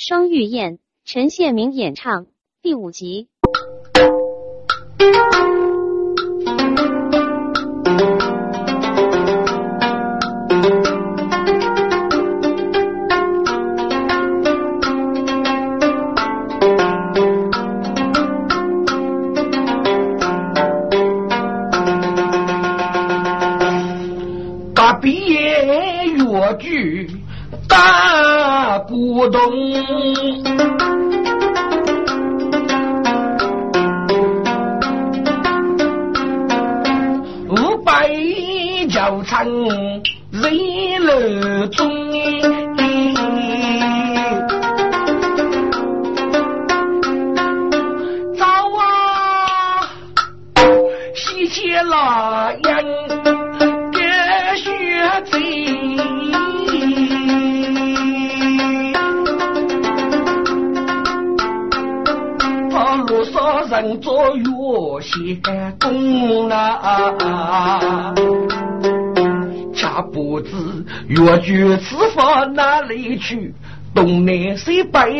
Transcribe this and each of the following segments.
双玉燕，陈宪明演唱，第五集。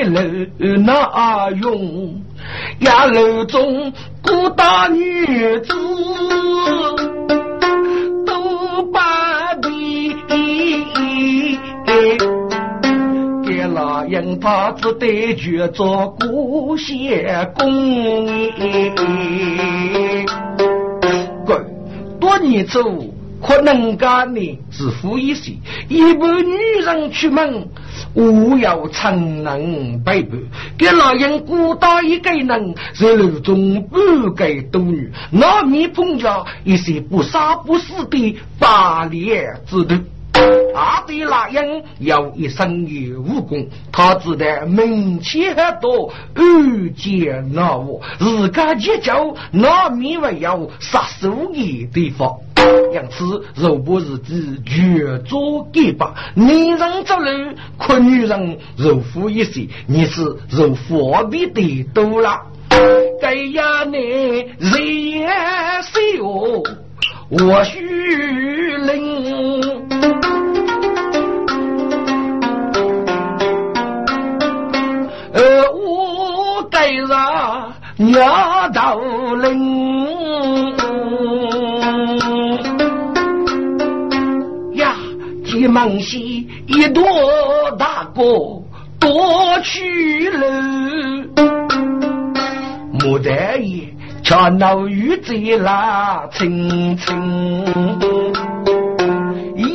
楼那用？呀楼中孤大女子都把地，给老鹰他只得去做古仙公。滚，多年走。可能干的是富一些，一般女人出门，我要承能背叛，给老人孤单一个人，在路中不给多女，那面碰着一些不杀不死的八脸之徒。阿的那人有一身的武功，他只得门前多遇见那我，自家结交那面没有杀手的地方。因此，若不是指绝做给吧，男人之路，可女人如富一些，你是如方便的多了。该呀，你人是哦，我须领。呃，我该让娘道领。一门西一朵大哥多去了，牡丹叶恰闹雨在那青青，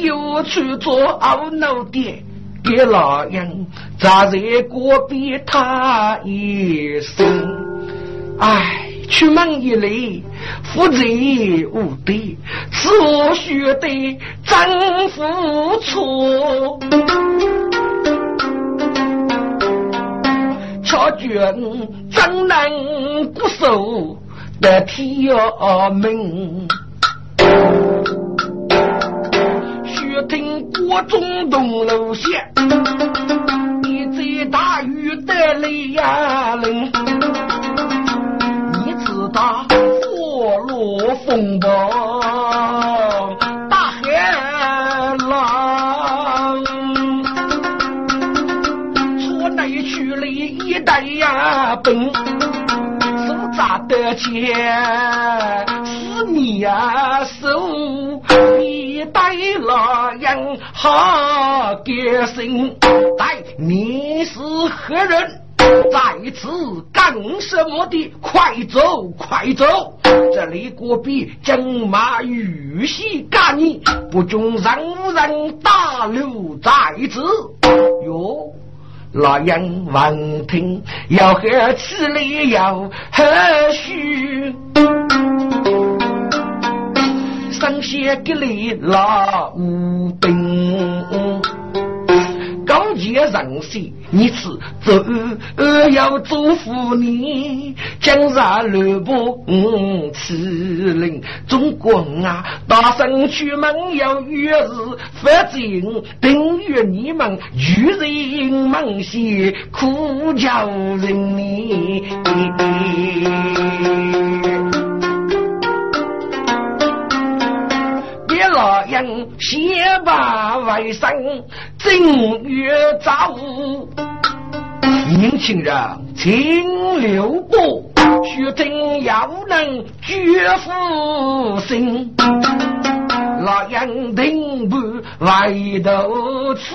又去做懊恼的给老人站在锅边他一生，唉。出门一来，负责无对，此我学得真付出。巧觉真能固守的天门，学听国中东楼下，一在大雨的雷呀冷。风暴，大海浪，出内去了一代呀奔，手扎的钱，是你呀手一代老人好给心，待你是何人？在此干什么的？快走，快走！这里国比正马玉溪干你，不准人人打留在此。哟，那人闻听要喝起来要喝许，上写给你老五兵。高洁人士，你此走要祝福你，今日吕布嗯此令中国啊，大声出门要越是发展等于你们愚人梦些苦叫人命。老人先把外甥正月早，年轻人，请留步，学真要能绝夫心。老杨定不外头吃，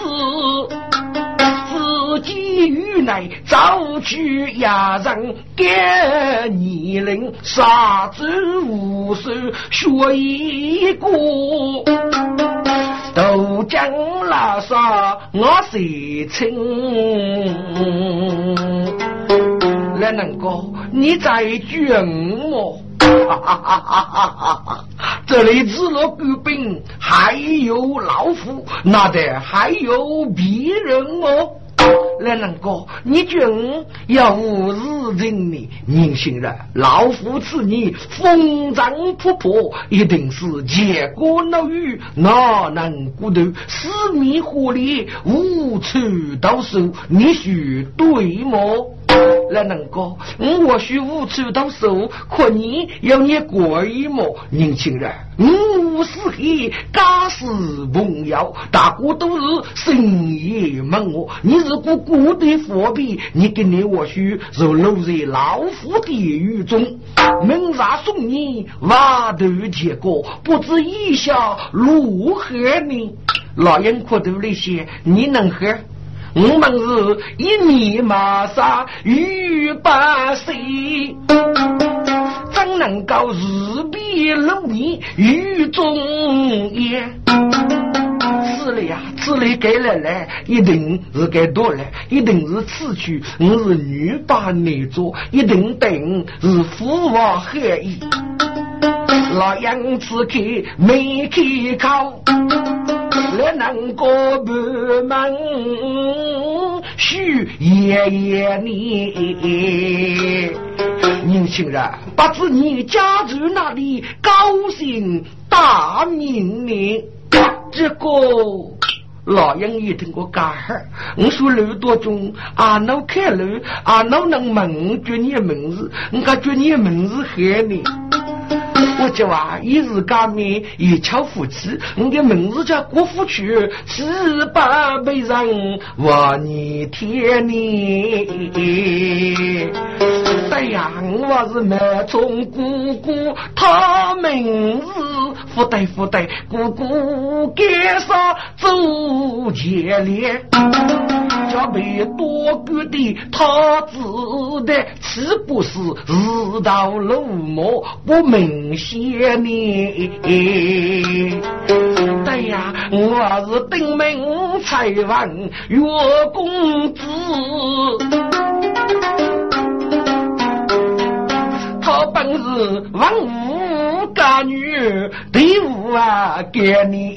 自己与内早去压人给年龄，杀子无数学一个。都将拉萨我谁亲？来，能哥，你在卷我？哈哈哈哈哈哈！这里除了官兵，还有老虎，那得还有别人哦。来人哥，你君要无日人呢？年轻人，老虎吃你风尘仆仆，一定是结果恼雨，哪能孤独四面火力无处到手？你须对么？来能哥，我或许无处到手，可你要你过一么？年轻人。五是黑，家是朋友，大哥都是深夜问我。你如果过得佛比，你跟你或许就落在老虎地狱中。明日送你瓦头铁锅，不知意下如何呢？老人可都那些，你能喝？我们是一米马沙雨八岁。怎能够日比六年雨中烟？是了呀，此里该来来，一定是该多来，一定是此去我是女扮男做，一定等是父王合意。老杨子开没开口，来能过不门，许爷爷你。年轻人，不知你家住哪里，高姓大名呢？这个老杨一听我干哈？我说路多中，阿奴开路，阿奴能问住你名字，我感觉你名字黑呢。我叫啊，一日干面一巧夫妻，我的名字叫郭富曲，十八辈人我你天你。对呀，我是满中姑姑，他名字福袋福袋，姑姑干啥走前列，叫被多个的他子的，岂不是日到路魔不明？些年，对呀，我是登门采问岳公子，他本是王五家女，第五啊给你。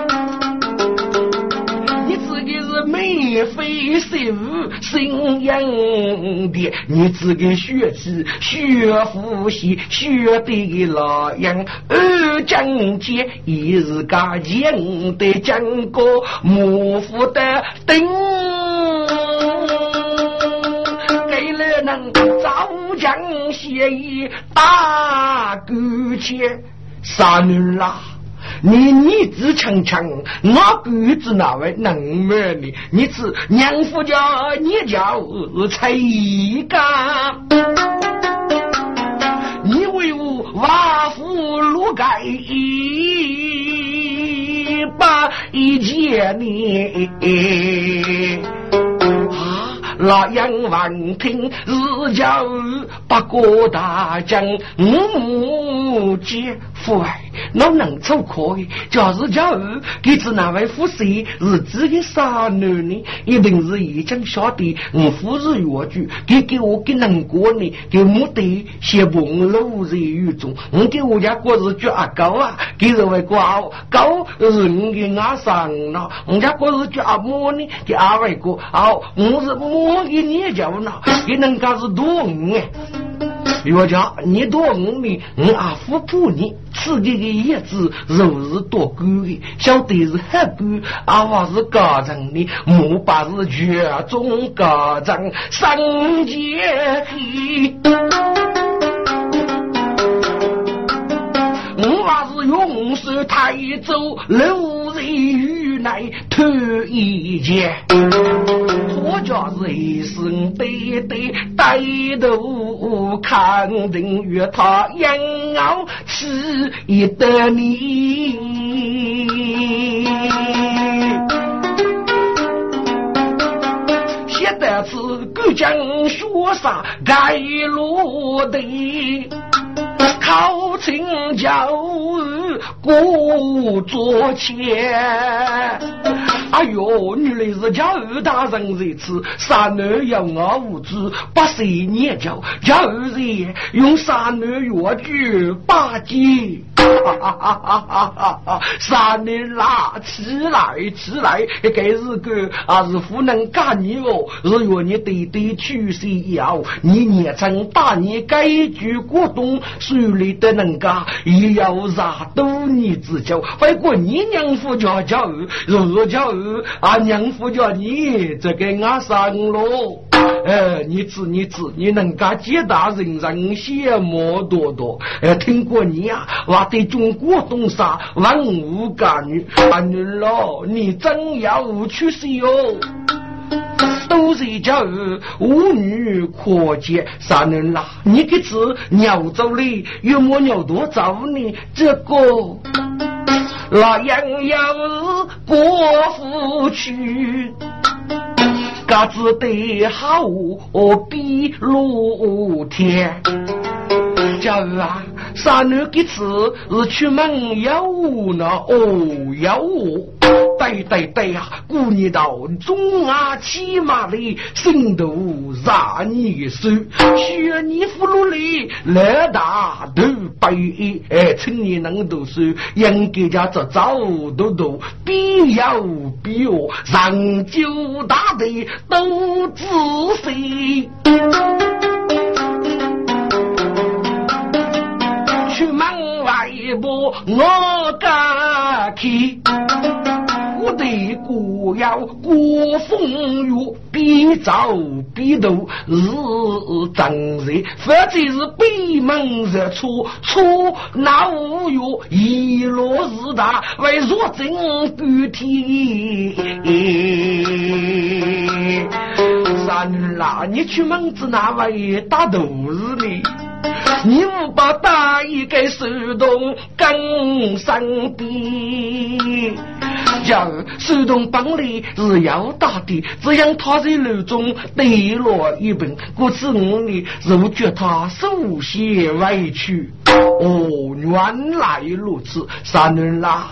眉飞色舞，心硬的，你只己学习学呼吸，学的老样。二将军一日个见的将哥，莫糊的灯，给了能早将协议大哥去，三女郎。你你子强强，我儿子哪位能买你？你是娘夫家，你叫才一个，你为我瓦夫路盖一把一件呢？那杨王听日叫八国大将五姐父爱，哪能走可以？假是叫儿给子那位夫婿是自己傻女呢？一定是已经晓得我夫是越剧，给给我给能过呢？给目的先碰落在狱中，我给我家过日脚高啊，给这位高高是我的阿上了，我家过日脚么呢？给二位哥，好，我是么？我给你叫呢，给能干是多哎？岳家，你多五年，我阿父怕你，自己的叶子肉是多干的，晓得是黑干，阿娃是家长的，莫把是绝中家长生结黑。我娃是永寿太祖，六人内脱一件。我家是一生对对对头，看定与他养傲起一得你。现在是古江雪山盖落地。考清教故作钱。哎呦，原来是家二大人在此，三男要我无知，不识念教，叫二人用三男药具把鸡。哈哈哈哈哈哈！三男啦，起来起来，该是个啊是不能干你哦，是要你对对去谁要，你年成大年该句过冬。手里的人家也要杀多你之交，不过你娘夫叫叫儿，如若叫儿啊娘夫叫你，这个俺上喽。哎，你知你知，你能干几大人让羡慕多多。哎，听过你呀，我对中国东沙万物干女，啊女喽，你真要去死哟。都是叫儿无女可见，三人啦，你个字鸟走哩，有么鸟多走呢？这个那样要是过府去，嘎子得好比露天。叫儿啊，三女个字是出门要呢，哦要。对对对呀，姑娘道中啊，骑马里心头让你手，学你俘虏里来大都背，哎，趁你能读书，应该家早早都读，必要必要，上九大队都仔细。出门外步我敢去。要过风雨，必遭必斗是真人，否则是闭门日出，出那无月一落日大，为若真不天。三女啦，你去门子那位打肚子呢？你不把大衣给手动跟上边，要手动帮里是要打的，只让他在楼中跌落一本，故此我呢如觉他受些委屈。哦，原来如此，三人啦。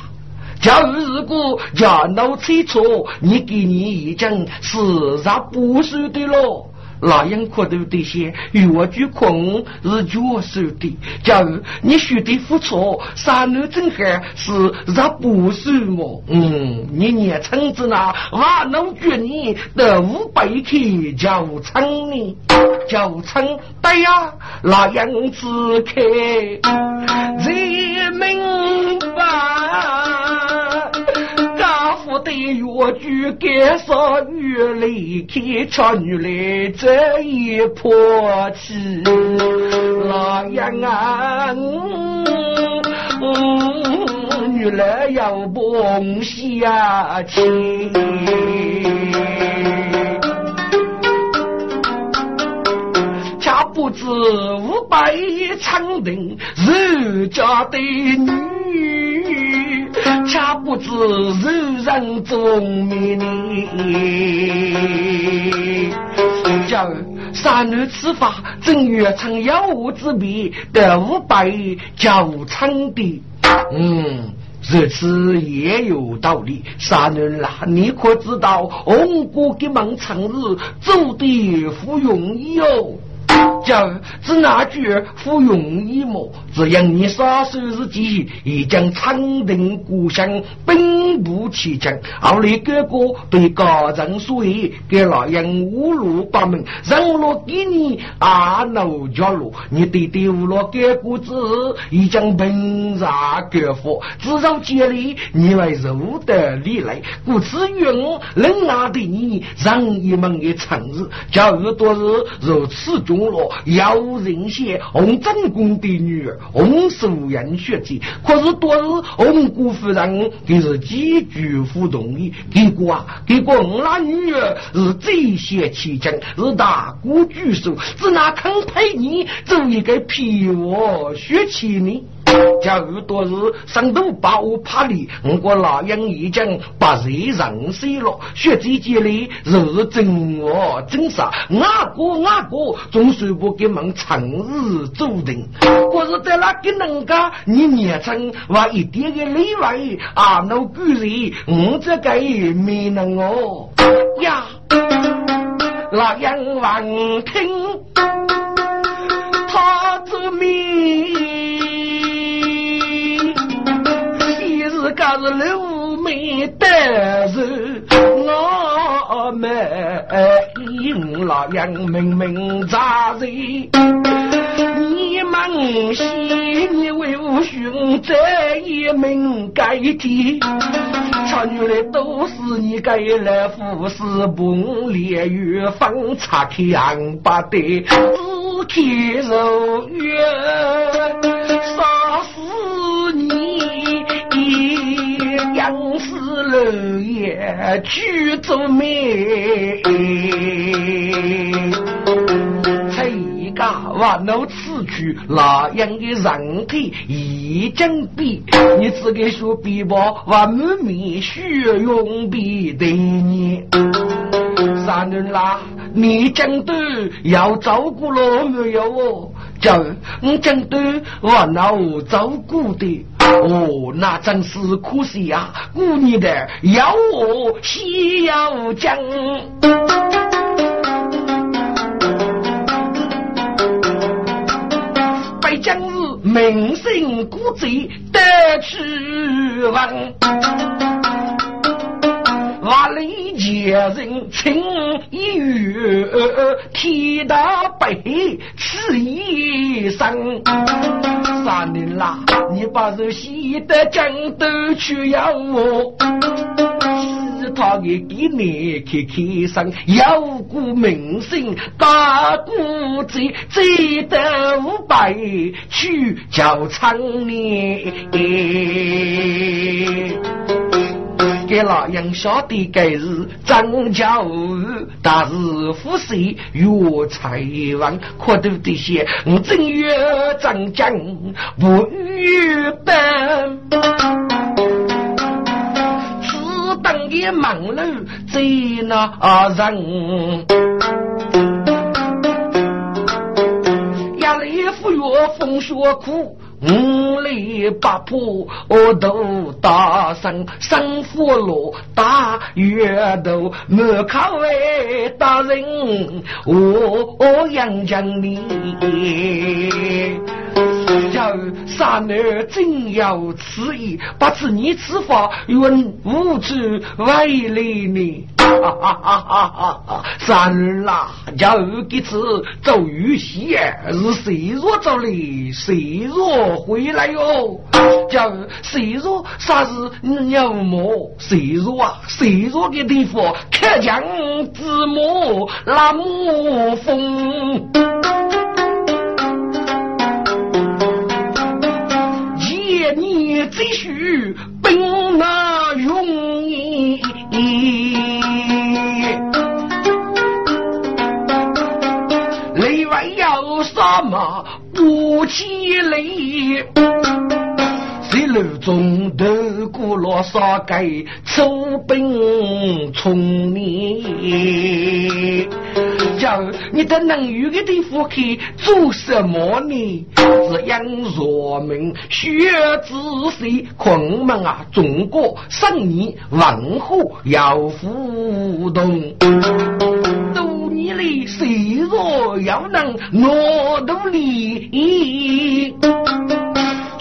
假如如果假闹猜错，你给你一讲是啥不是的喽？那样可都得些，与我举困是脚手的。假如你学的不错，三女正好是让不是么？嗯，你年轻子呢，我能觉你的五百克叫称呢？叫称对呀，那样子开人明白。对越剧干上越来看，瞧女来这一泼气，那样啊，女来要蹦下去，恰不知五百长亭人家的女。恰不知人人中命呢。叫三女此法，正月成妖物之笔，得五百教唱的。嗯，如此也有道理。三女啦，你可知道红果的门成日走的不容易哦。叫只那句不容易么？只因你杀手日记已将长定故乡奔赴其疆，后来哥哥对家人说：“给老人五路八门，让我给你阿奴家路。你对对五路给谷子，已将本杀割佛，至少建立你为肉的利来。故此愿能拿的你让一门的成日，假如多日如此中落，要人写洪正公的女儿，洪素人血迹。可是多日洪姑夫人，给是几句不同意。结果啊，结果我那女儿是最先起将，是大姑举手，只拿肯陪你做一个皮我血气呢。假如多日上头把我怕你，我老杨已经把人人死了，血迹积累，日真我真傻，阿哥阿哥总算不给们成日注定。可是在那个人家，你年轻话一点个例外，啊，那故人我这个没能哦呀，老杨王听家是六妹的人，我们应老杨明明扎人。你们西你为吾兄这一门改题，唱女的都是你改来服侍本烈与方插开昂巴的，只看肉月杀死也举着美，一家万奴此去，那样的人体已经比你只给说比吧，万满面血用比的你。三人啦，你真的要照顾了没有哦？叫你真的我老照顾的。哦，那真是可惜呀！姑娘的要我西要讲，北疆日名声古贼得去亡。万里前人情一语，天大悲此一生。三年啦，你把这喜得江都去要我，是他给给你开开声，有股名声大姑子，只得五百去叫长年。给老杨晓得该是张家儿，但是富贵越财旺，可都得些我正月张江不遇本，此等的忙碌在那人，压力富裕风雪苦。五里八坡，我都大声生火炉，大月头门口位大人，我杨江你。要三儿真要此意，把此你此法用无知为累呢？哈哈哈哈哈！三儿啦，要给此走玉溪，是谁若走来，谁若回来哟？叫谁若啥子鸟毛？谁若啊？谁若给地方开江之母那母风？必须兵马容易，内外有什么不气馁？谁路中头过罗杀该出兵从你？你的能有的地方去做什么呢？是养弱民、学知识、昆门啊！中国生意文化要互动，多年来谁若要能挪动力。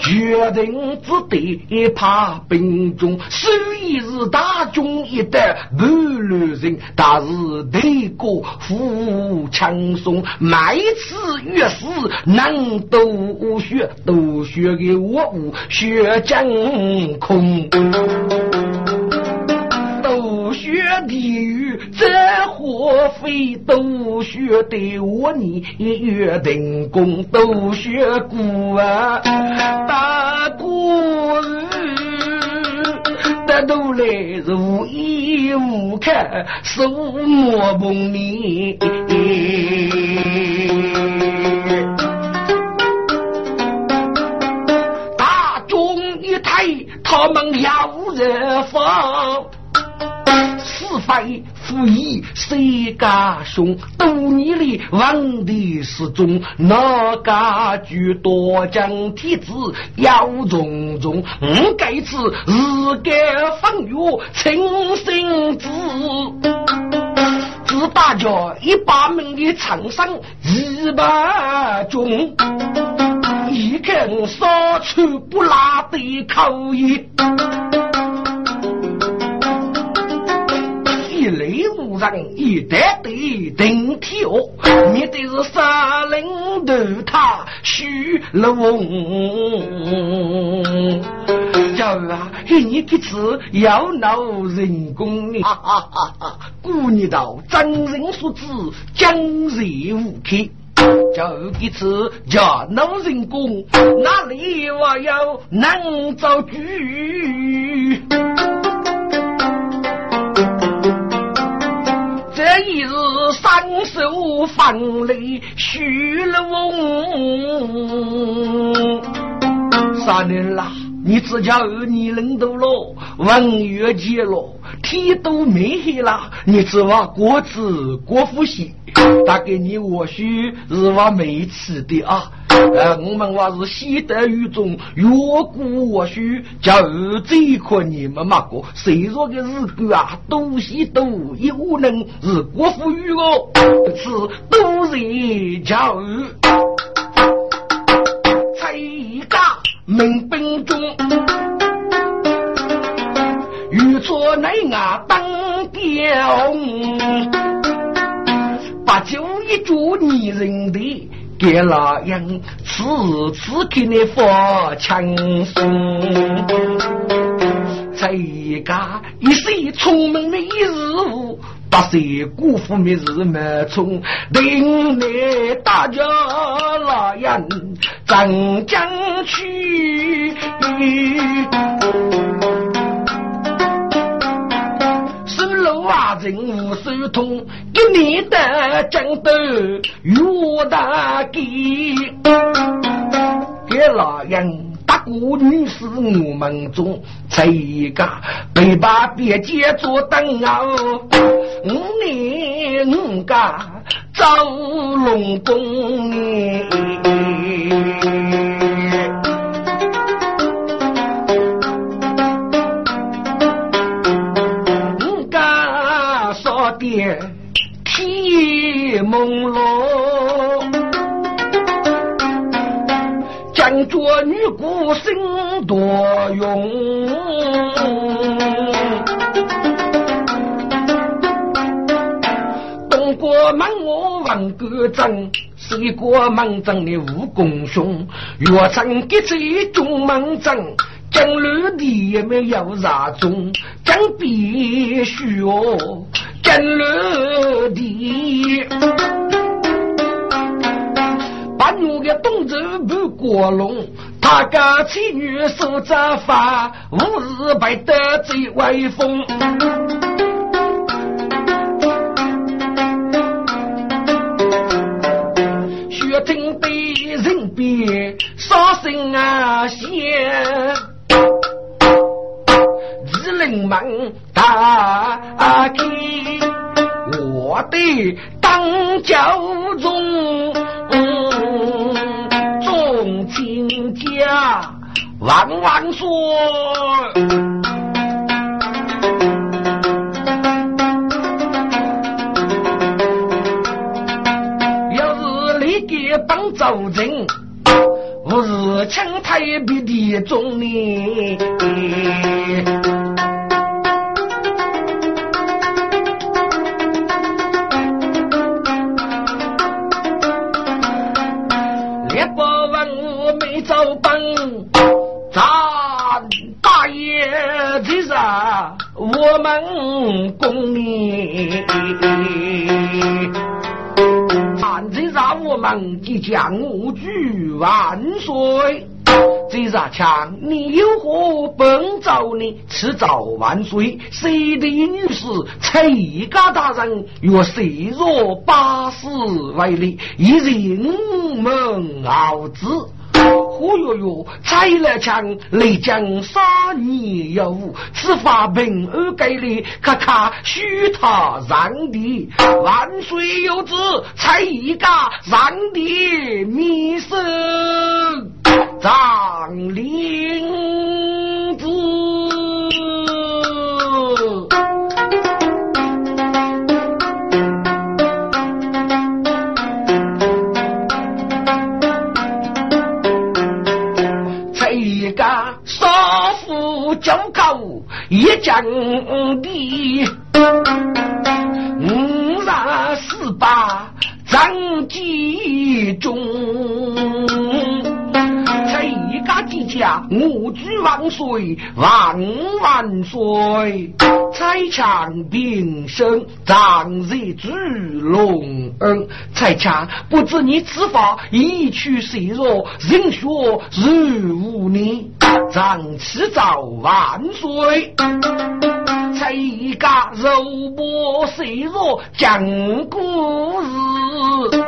决定只得怕兵中，虽是大军一得不乱人，但是敌国富强松，每次越是能斗血，斗血给我武血将空。地狱，这火非都学的我你约定功，都学古啊，大过日，得都来是无依无靠，手摸碰你。大众一抬，他们要人放。是非负义谁家凶？多年里问题始终，哪家居多将天子要重重？我该次日该风月清心子，自大家一把门的长生一把中，一看杀出不拉的口音。雷无人一代的顶天哦，面对是杀人头他虚龙。叫啊，你这次要闹人工呢？哈哈哈哈古年道，真人所指，将人无客。就这次叫闹人工，哪里还要能造句？一日三宿放雷，虚了翁。三年啦，你自家儿女能都老，文月见老。天都没黑了，你指望国子过福喜，大概你或许是话没吃的啊。呃，我们话是西德语中，越过或许叫二这块你们嘛过，谁说的日子啊，东西都有能是国富语哦，是都是叫儿。在家民兵中，遇错内外当雕，把酒一桌拟人的。给老人次次给你发轻松，这个一岁聪明的一日，八岁辜负的日没冲，等你大家老人争将去。大人无手通，一年的战斗越大给，给老人大过女是我们中，这一个北把边界做灯啊，五年五家张龙宫。朦胧，将着女孤身多勇。东过门我问个真，西过门阵的武功雄，越城结在中门阵。江路的也没有啥中，江必须哦。江路的，把我的东走不过龙，他家妻女守着法，无日白得最威风。血听被人别，伤心啊先。是灵王大开，我的当九重。众亲家，万万岁！要是你给本祖臣，我是清太灭的中呢？将我举万岁，这啥枪？你有何本招呢？迟早万岁！谁的女士崔家大人若谁若八十为例，以人门傲之。呼哟哟，拆了墙，雷将杀你有此法平安给力，咔咔许他让地，万岁有子，才一家让地密生长林子。九高一将地，五十四八张继忠。一家我举万岁，万万岁！彩枪平生，长日主隆恩。彩枪不知你此法一去谁若，人学如无你，长此早万岁！彩家肉薄谁弱，讲故事。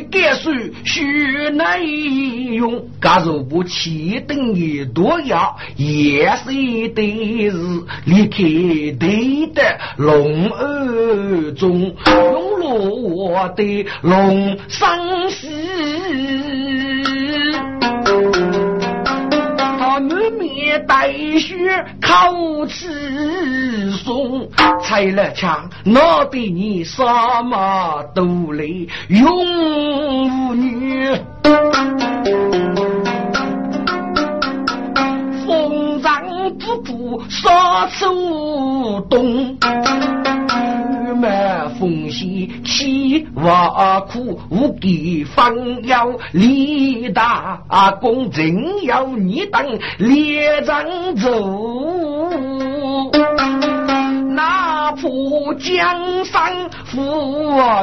该说许内用，假如不起等于多要，也是得是离开对的龙儿中，用了我的龙生死。带血，口齿松，拆了枪，闹得你什么都来，永无女。风尘之主，杀出东。满风险，气瓦苦，无给方要立大功，真要你当列阵走，哪怕江山负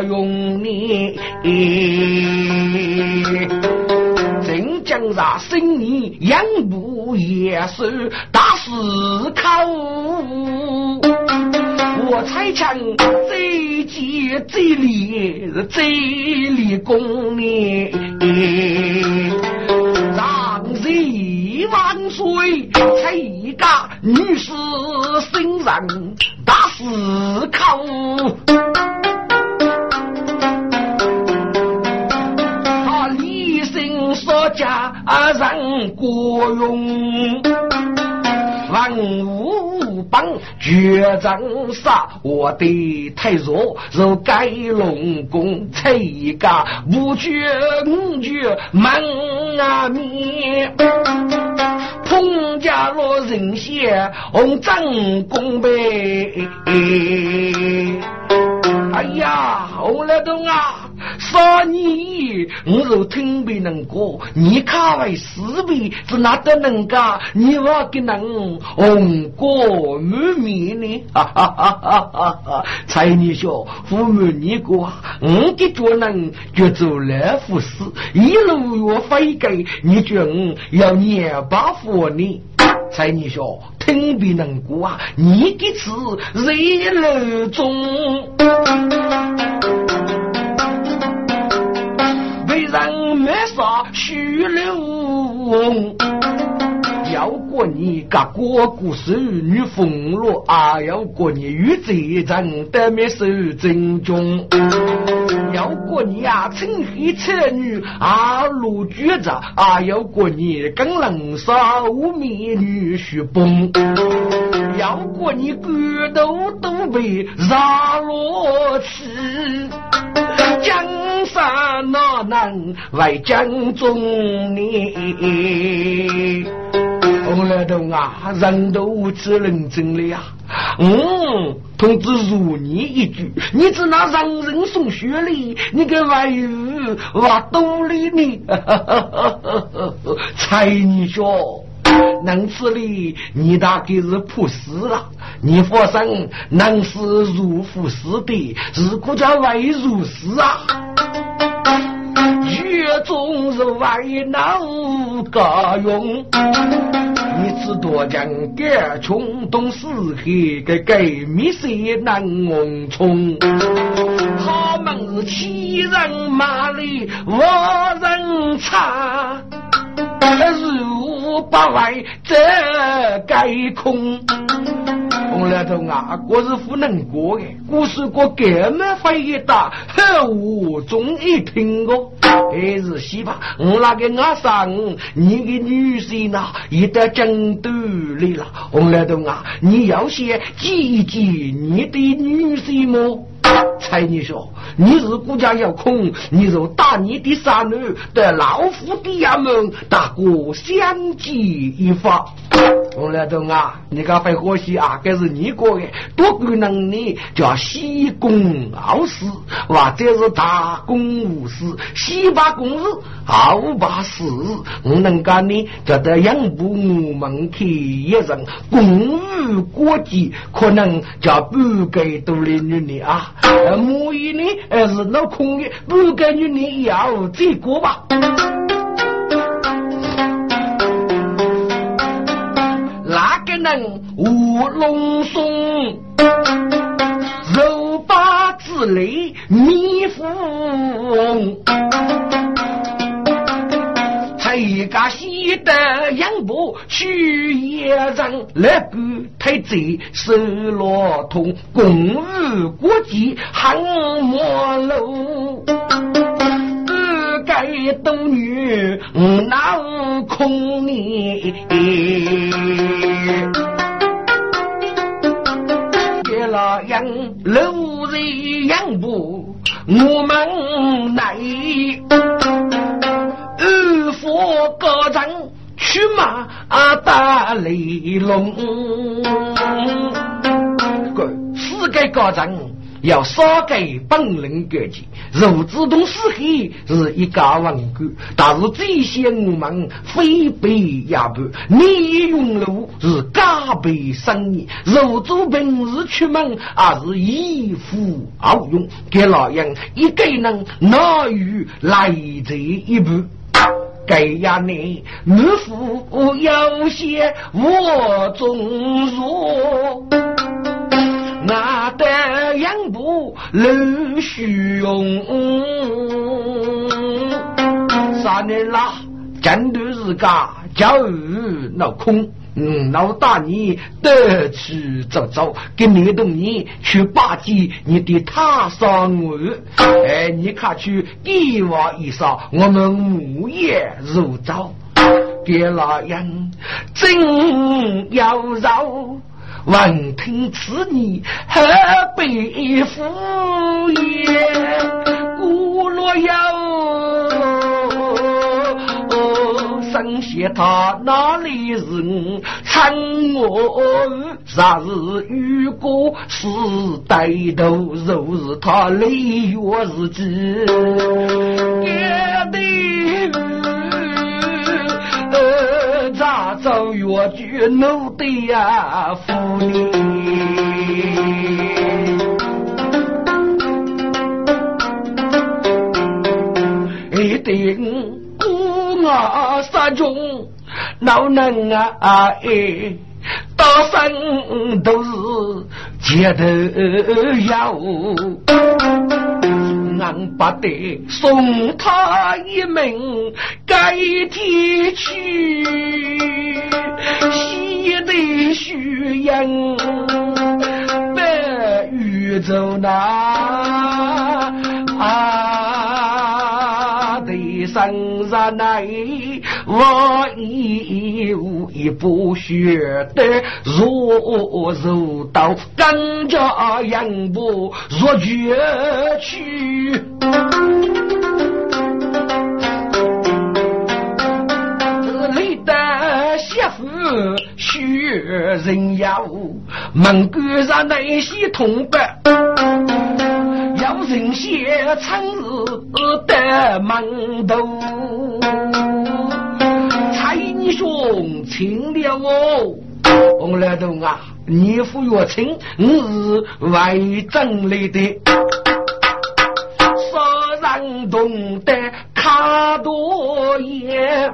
用你，真将那生你养不也是大思考。我才强最杰最厉最立功呢，让谁万岁！才一个女士心上大思考，家人国用，万物。帮绝战杀，我的太弱，如盖龙宫拆一个，不绝五绝门啊灭，彭家落人血，红张公杯。哎呀，红了东啊！说你，我若听别人过，你看为四辈是哪得能干？你话给人红过满面呢？哈哈哈哈哈哈！才你说父母你过，我给做人就做来福事，一路要飞给，你觉我要年把福呢？才你说听别人过啊，你给吃热楼中。人没啥虚荣，要过你个哥哥手女风落，啊要过你与贼人得没手正中，要过你啊趁黑扯女啊落举子，啊要过你跟人杀无美女婿崩。要过你骨头都被杀落去。江山哪能为江中你？红来头啊，人都无知认真了呀。嗯，同志如你一句，你只拿让人送学历，你个外语挖兜里呢？猜你说。能此理，你大概是朴实了。你发生能是如夫死的，是国家外如是啊。月中是为难个用，你知多将干穷东四海个盖米些难蒙冲。他们是欺人骂力我人差。如八外这该空，红来头啊，我是不能过的。故事过这么回答，我终于听过。还是西吧，我那个阿三，你的女婿呢？一到京都里了，红来头啊，你要先记记你的女婿么？猜你说，你是国家要空，你就打你的三女，得老夫的衙门，打哥相继一发。洪来东啊，你个会可惜啊，这是你过的，多个能力叫西公傲事，或者是大公无私，西把公事，好把事，我能干呢，叫得养不我们去一人，公务国际，可能叫不给独立女的啊。母一呢，还是老空的，不给女的要这个吧。舞龙松，肉八之类蜜蜂，还一个西的杨步去野人，那个太贼手罗通，公务国际汉莫路。该斗女闹空你，给了杨楼在杨步，我们来二佛高长去马打雷龙，个四个高长。要杀给本人格局，如自动死黑是一家王国，但是这些我们非被压迫，你用路是加倍生意，如主平时出门还是以服好用，给老人一个人哪有来这一步？给呀你，你父有些我中弱。那得养不陆续用，三年了，真的是个教育闹空，嗯，老大你得去走走，跟你东你去巴结你的他上我，哎，你看去帝王一上，我们木叶如早，给老人真要绕。闻听此言，何必敷衍？古若有，生些他哪里是称我？啥是遇过是歹头，若是他累月日记，也得。咋走越剧奴的呀，妇女一定孤我杀中，老能啊哎，大声都是街头有。俺不得送他一命，该天去西的虚应，白玉走那啊的。生日内，我已无一不学得若如刀，更加扬步若绝去。学人要门关上那些同伴，要人先参日的门头。英雄请了我，红来头啊，你父岳亲，我是外镇来的，少人懂得卡多言。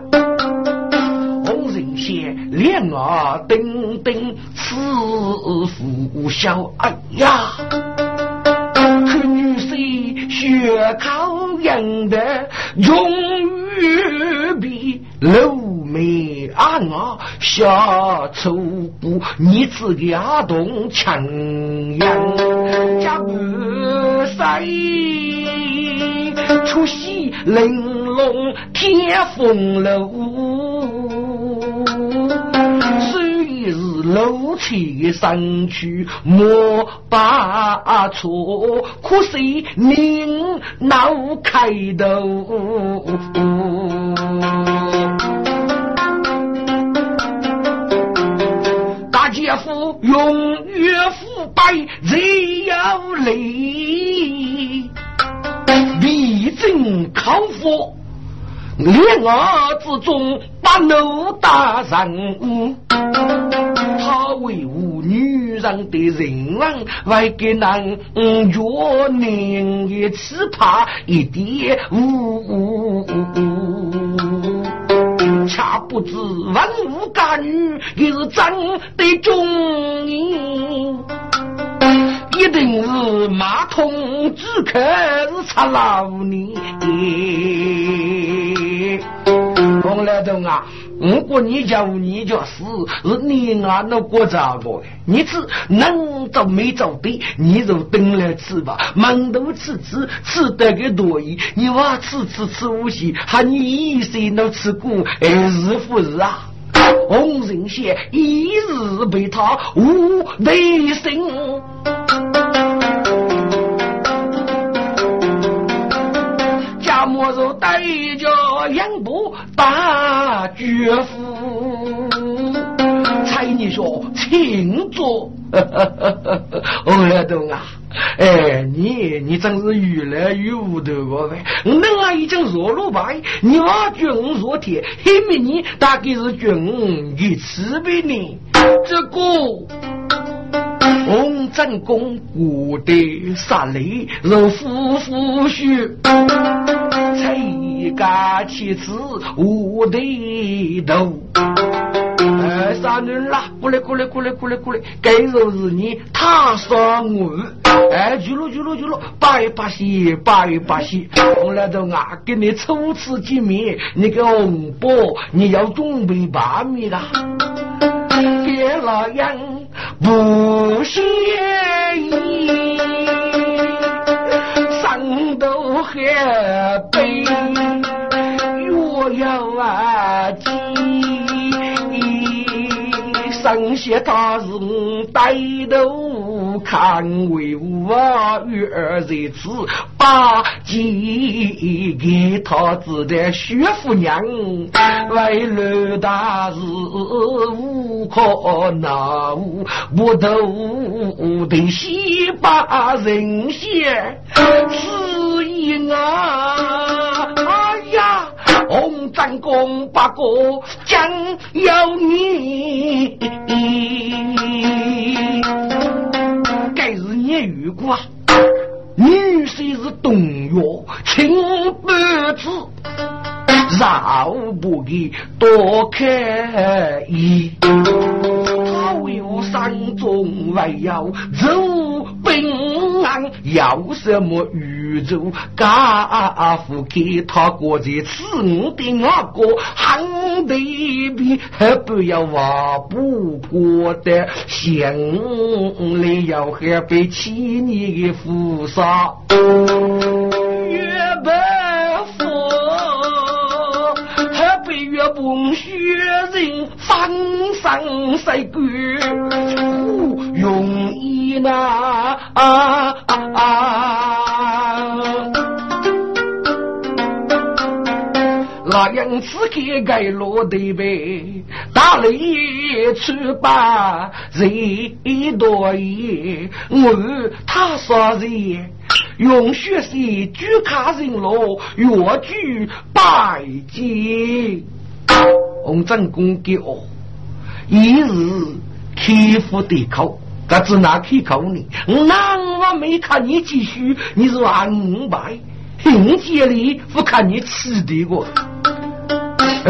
两耳叮叮，此父笑。哎呀，看女婿血口硬的，终于比露眉暗啊，下粗布，你自己动强样，家不谁出戏玲珑天风流。虽是露气身躯莫把错，可惜您老开头。姐夫永远腐败，只要累，必争康复。恋儿之中把奴大人，他为吾女人的人亡，为给男弱宁也只怕一点无。恰不知文武家女也是真的忠义，一定是马桶之客是插老你。红来头啊！如果你叫你叫死，是你啊那过咋个？你吃能走没走对，你就等来吃吧。馒头吃吃吃得个多意，你话吃吃吃无锡，喊你一生都吃苦，还是不是啊？红人仙一日被他无内莫若带着杨步大绝夫，猜你说请坐。我来懂啊！哎，你你真是越来越无头了呗！我啊已经弱了白，你话君若铁，黑美你大概是君的慈悲呢。这个。红真公古的杀雷，如夫妇婿，崔家妻子无的头。哎，杀人啦！过来过来过来过来过来，该就是你他杀我。哎，去了去了去了，拜把喜拜八喜，我来到啊，跟你初次见面，你个红包你要准备把米啦。别老样不谢意，头还背若要啊急，上些他是带头。看为我女儿在此，把鸡给他子的薛夫娘，为了大事无可奈何，不都得先把人先啊！哎呀，红战功八个将有你。也遇过，女婿是东岳青半子，饶不给多开一。他为我山中为要走平安，要什么宇宙家父给他过在此我的那个汉地比，还不要话不过的乡里要还被欺你的父杀，岳伯风雪人方上谁管？容易那啊啊！那样子给盖落的呗，打了一出把人多也，我他说人。用血色举卡人罗，越举百斤。洪正公给我一日开腹的口，可只拿开口呢？那我没看你继续，你是话五百，兄弟里不看你吃的过。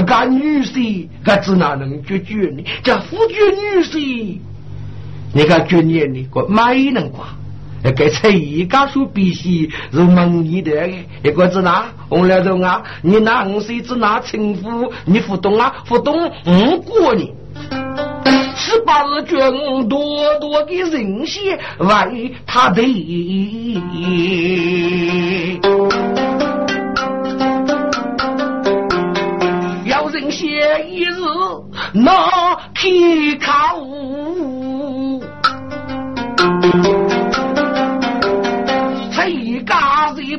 个女婿，可只哪能决绝呢？这夫君女婿，你看绝念呢？我没能挂。那个才艺家属必须是蒙你的，一个字哪？红了中啊！你拿五岁子拿称呼，你不懂啊？不懂五过你。十八日卷多多的人血为他的，要人血一日那皮卡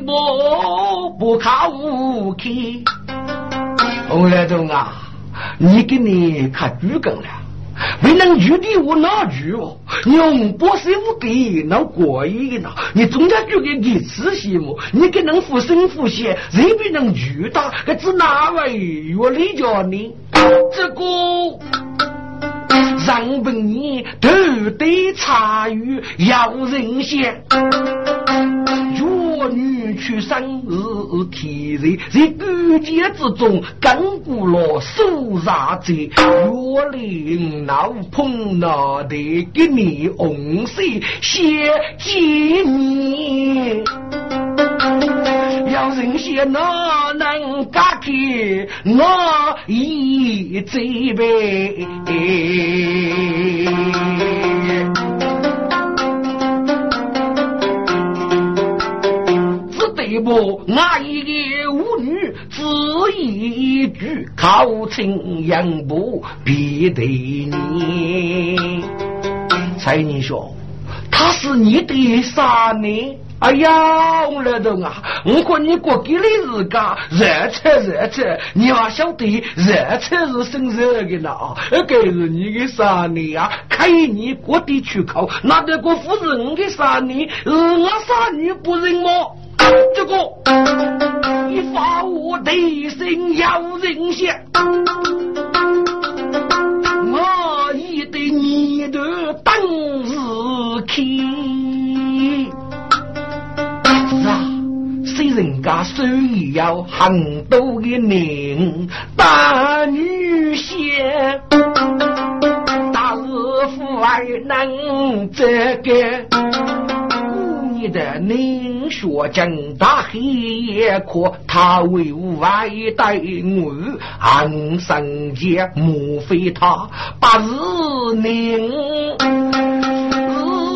不不靠武器，洪来东啊，你给你看主梗了，没能举的我哪举哦？用不师傅给那过瘾呢？你总要举个你仔细么？你给能负身负血，谁比能举的？这只哪位越理叫你？这个让本你头戴茶语要人先。女婿生日天热，在古剑之中，亘古老手杀者，若令老碰那的给你红色写纪念。要人先哪能嫁给我一这辈？一部那一个舞女只一句靠称杨步必得你。蔡英说他是你的啥呢？哎呀，我老东啊，我看你过给的日家热菜热菜，你要晓得热菜是生热的呢啊！该是你的啥呢啊？开你过的出口，那得个夫人的啥呢？我啥女不认吗？这个你发我内心要人想，我一对你的当日去。是啊，谁人家手里有很多的人，大女仙，大日父爱能这个。你的宁学真大黑夜阔，他为外带我安生节，莫非他不是宁。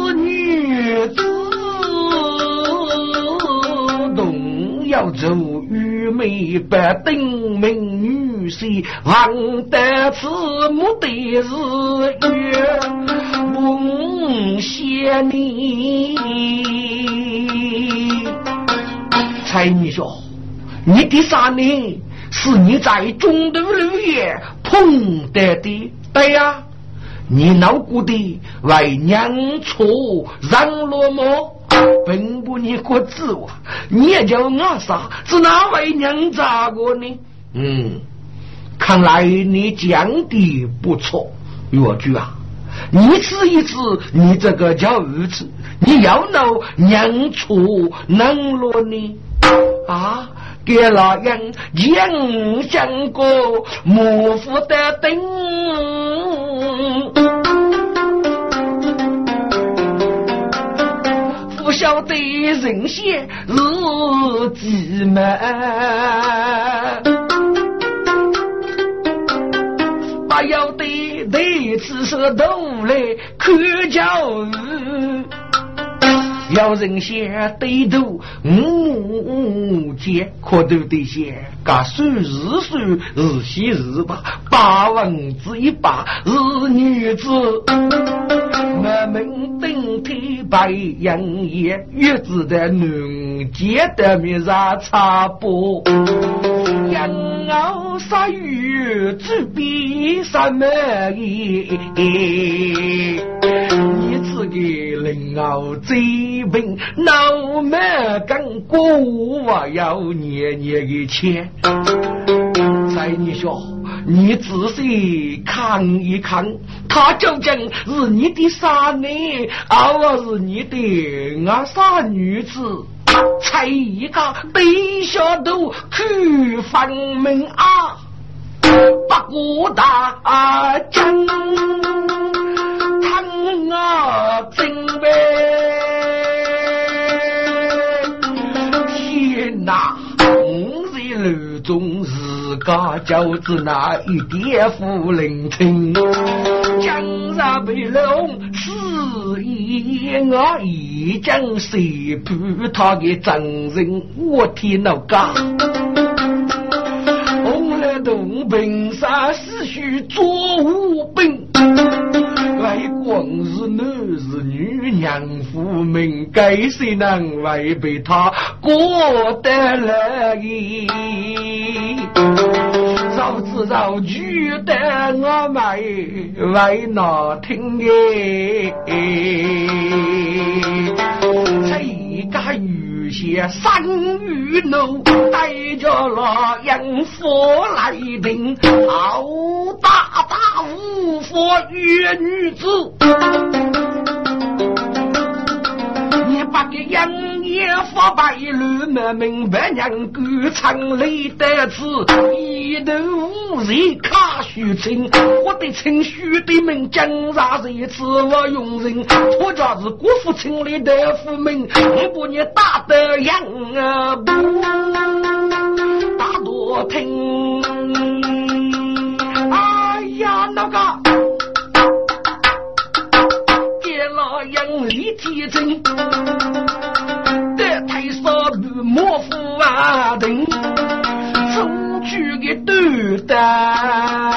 是女子，要走愚昧不定名女婿，望得此目的日月梦谢你。蔡女说：“你的啥呢？是你在中途路也碰得的，对呀？你脑骨的为娘错让落么？并不你个字哇！你也叫我啥？是哪位娘咋个呢？嗯，看来你讲的不错，岳居啊！一次一次，你这个叫儿子，你要闹娘错能落呢？”啊！给老人讲讲过莫负的灯，不晓得人先日几门，不晓得对此是都来看教育。要人先对头五姐可都得先，噶数日数日喜日吧，八文字一把是女子。我们顶天白杨叶，月子的嫩结的面上插播。羊熬杀鱼，只比什么意？你这个人熬最笨，脑门跟过我要年年的钱。在你说，你仔细看一看，他究竟是你的啥呢？还是你的阿啥女子？才一个低下头去分明啊！不过大将，看啊真呗！天哪，五在路中自家就子那一点不灵听，江山被龙肆意我一将谁判他的真人？我天哪个！红来东平山死须做武兵，为光是男是女娘夫命，该谁能违背他过得来意？绕子绕句的我们为哪听耶？谁家有些三雨楼，带着老鹰佛来宾，好大大无佛约女子。把个杨业发白路么明白娘歌唱里的字，一头无人卡虚情，我的情绪的名江上一次我用人，我家是国父亲里的父名，我把你打得杨啊不打多听，哎呀那个。杨丽天真，得太少不莫夫啊等，出去的短单，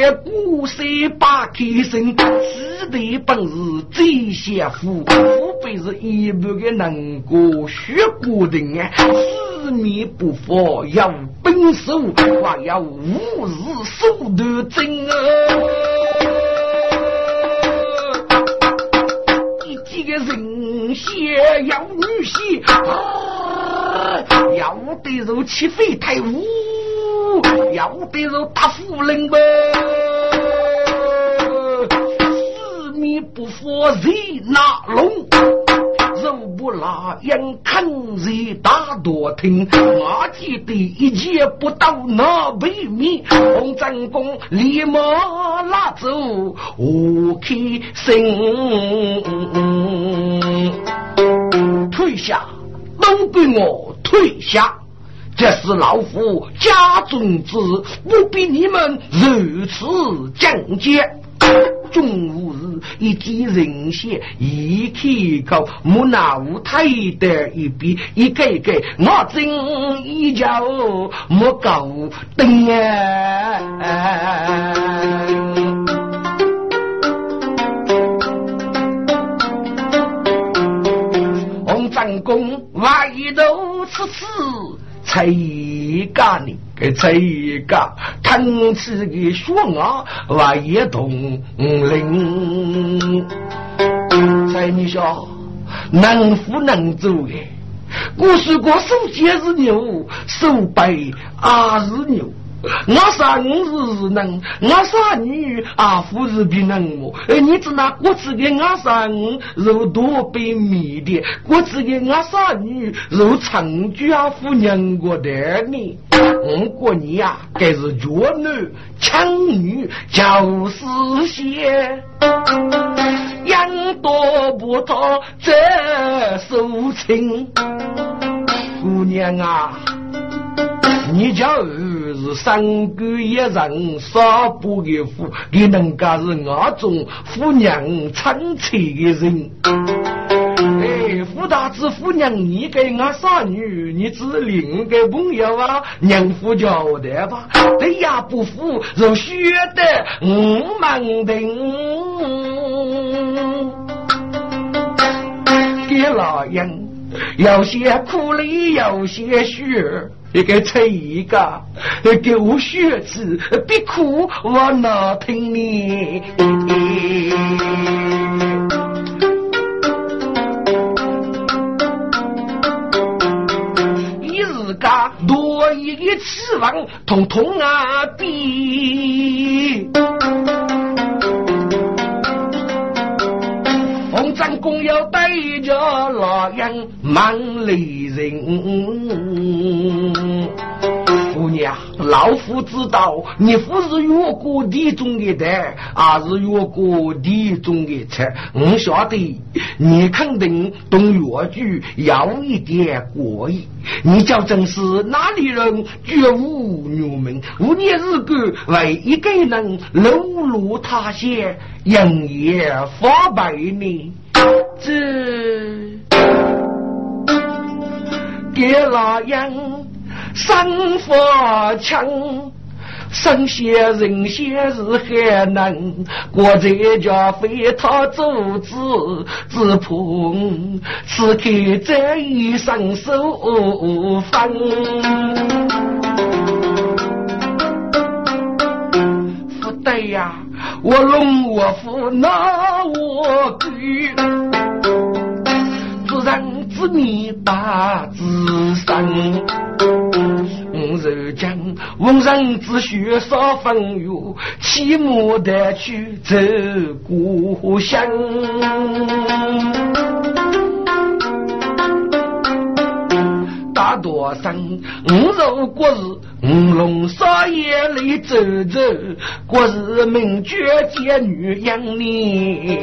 把海鼓声把开声，只得本事最先富，富辈是一般的能过学过的啊，四面不发要本手，还要无日手段真啊。个人仙要女仙，要得肉起飞太舞，要得肉打夫人呗。四面不佛谁拿龙？肉不拉眼看谁大多听？我记得一件不到那北面，洪战公立马拉走我开心，退下都给我退下，这是老夫家中之，不比你们如此讲解。中午日，一见人血，一开口，木拿舞台的一笔，一个一个，我真一脚莫搞灯啊！红战功外头吃吃。才一个呢，给才一个，腾起个血啊，我一同龄。才你说能夫能走的，我说过手接是牛，手背啊是牛。我生是能，我生女啊夫是比能我。哎，你只拿我吃给我生肉多被米的，我吃给我生女肉长居啊夫娘过的你。我过你呀，该是弱女强女就是些，养多不多这手情，姑娘啊，你叫。是三个一人少不的夫，你能家是我种夫娘称妻的人。哎，夫大子夫娘，你给我啥女？你只另个朋友啊？娘夫交代吧。对呀，不服就学得五门定。给老人有些苦力，有些血，一个吃一个，给我血子，别哭我哪听你。一日家多一个期望，通通啊比。三公要带着老人满里人。老夫知道你不是越过地中的蛋，而是越过地中的菜。我晓得你肯定懂越剧有一点过意。你叫真是哪里人？绝无牛门，五年日干为一个人流落他乡，人也发白呢。这给老杨。生发强，生些人些是还能，国在家非他做子，只怕此刻这一生受分。不对呀，我龙我虎那我狗，自然自命大自身。受将闻人之血少风雨，骑马带去走故乡。大多生五肉过日，五龙少爷里走走，过日名绝见女养你。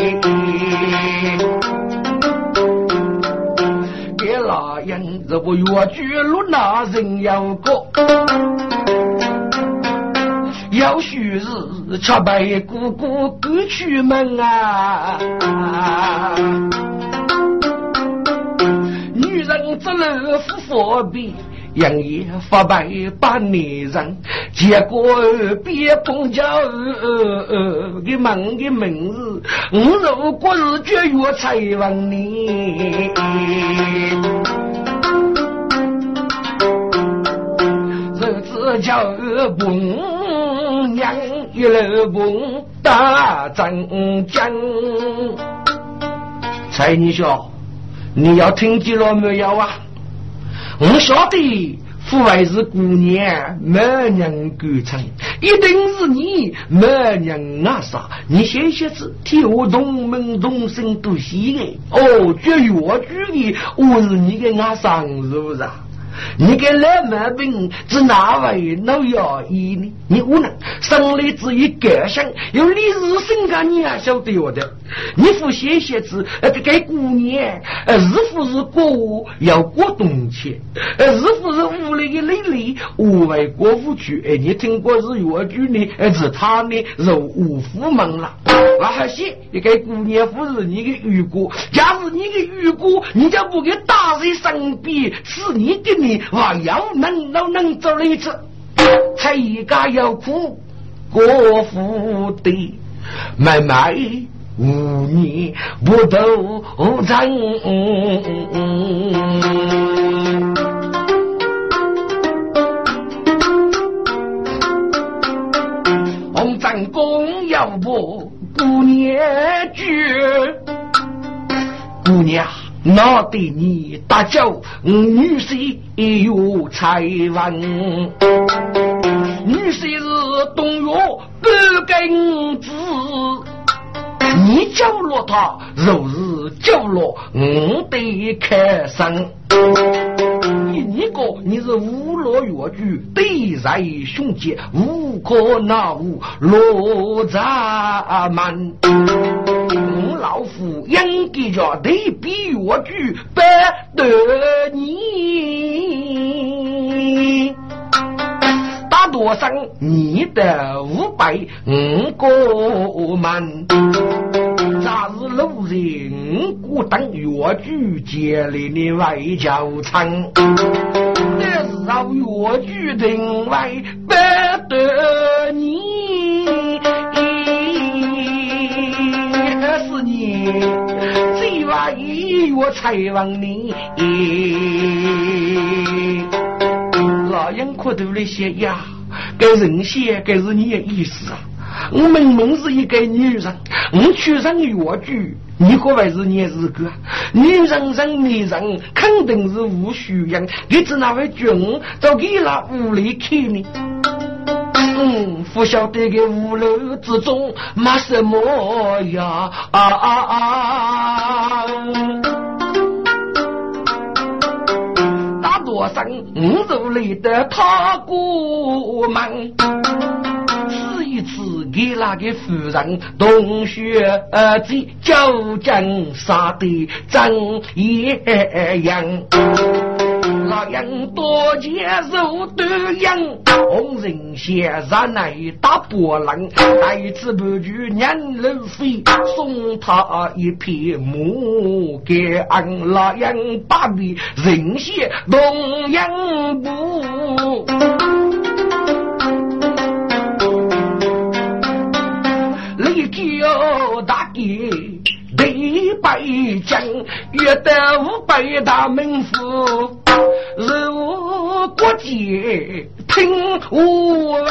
老人若不越剧路那人要过，要须是吃白姑姑赶出门啊！女人只能夫方便。杨爷发白把内人，结果别碰巧给问的名字，我如果是绝月才问你，日子叫 bun 娘一路蹦大正江，蔡你说你要听见了没有啊？我晓得，父为是姑娘，没人敢称，一定是你没人阿啥。你写写字，替我同门同姓都喜爱。哦，绝越剧的，我是你的阿傻，是不是？你给老毛病是哪位老药医呢？你无能生来只一个性，有理日生个你也晓得我的。你父写写字，呃，给姑娘，呃，日父是过午要过冬去，呃，日父是屋里的累累，屋外过午去。哎，你听过是越剧呢？呃，是他呢，是五夫门了。我还写你给姑娘不是你的玉姑，假如你的玉姑，你就不给大人生病，是你的命。我要能都能走一次，才一家要苦过福的，买卖五年不斗争。红战功要不姑娘绝，姑娘。那对你大叫，女婿有才文，女婿是东岳半根子，你叫落他，若是叫落我得开生。你个你是无罗越剧，对在雄杰，无可奈何罗扎满。老夫应该叫对比越剧不得你。大多生你的五百五个门，咱是路人孤等越剧接来的外交场，但是让越剧定位不得是你最外越才望你。老杨哭头了些呀，该人些该是你的意思啊！我明明是一个女人，我去上越剧，你可会是你是个女人生女人，肯定是无需养。你只那位君，就给那屋里去呢。嗯，不晓得个屋楼之中没什么呀啊啊啊！多生五入里的他过门，此一次给那个夫人同学儿子交战杀的真一样。老杨多接受的养，红人先生来打波浪，带次不举年路飞，送他一片木给俺老杨把的人先东阳步。立交大吉，北北将，遇得五百大名士，路国街，听传闻。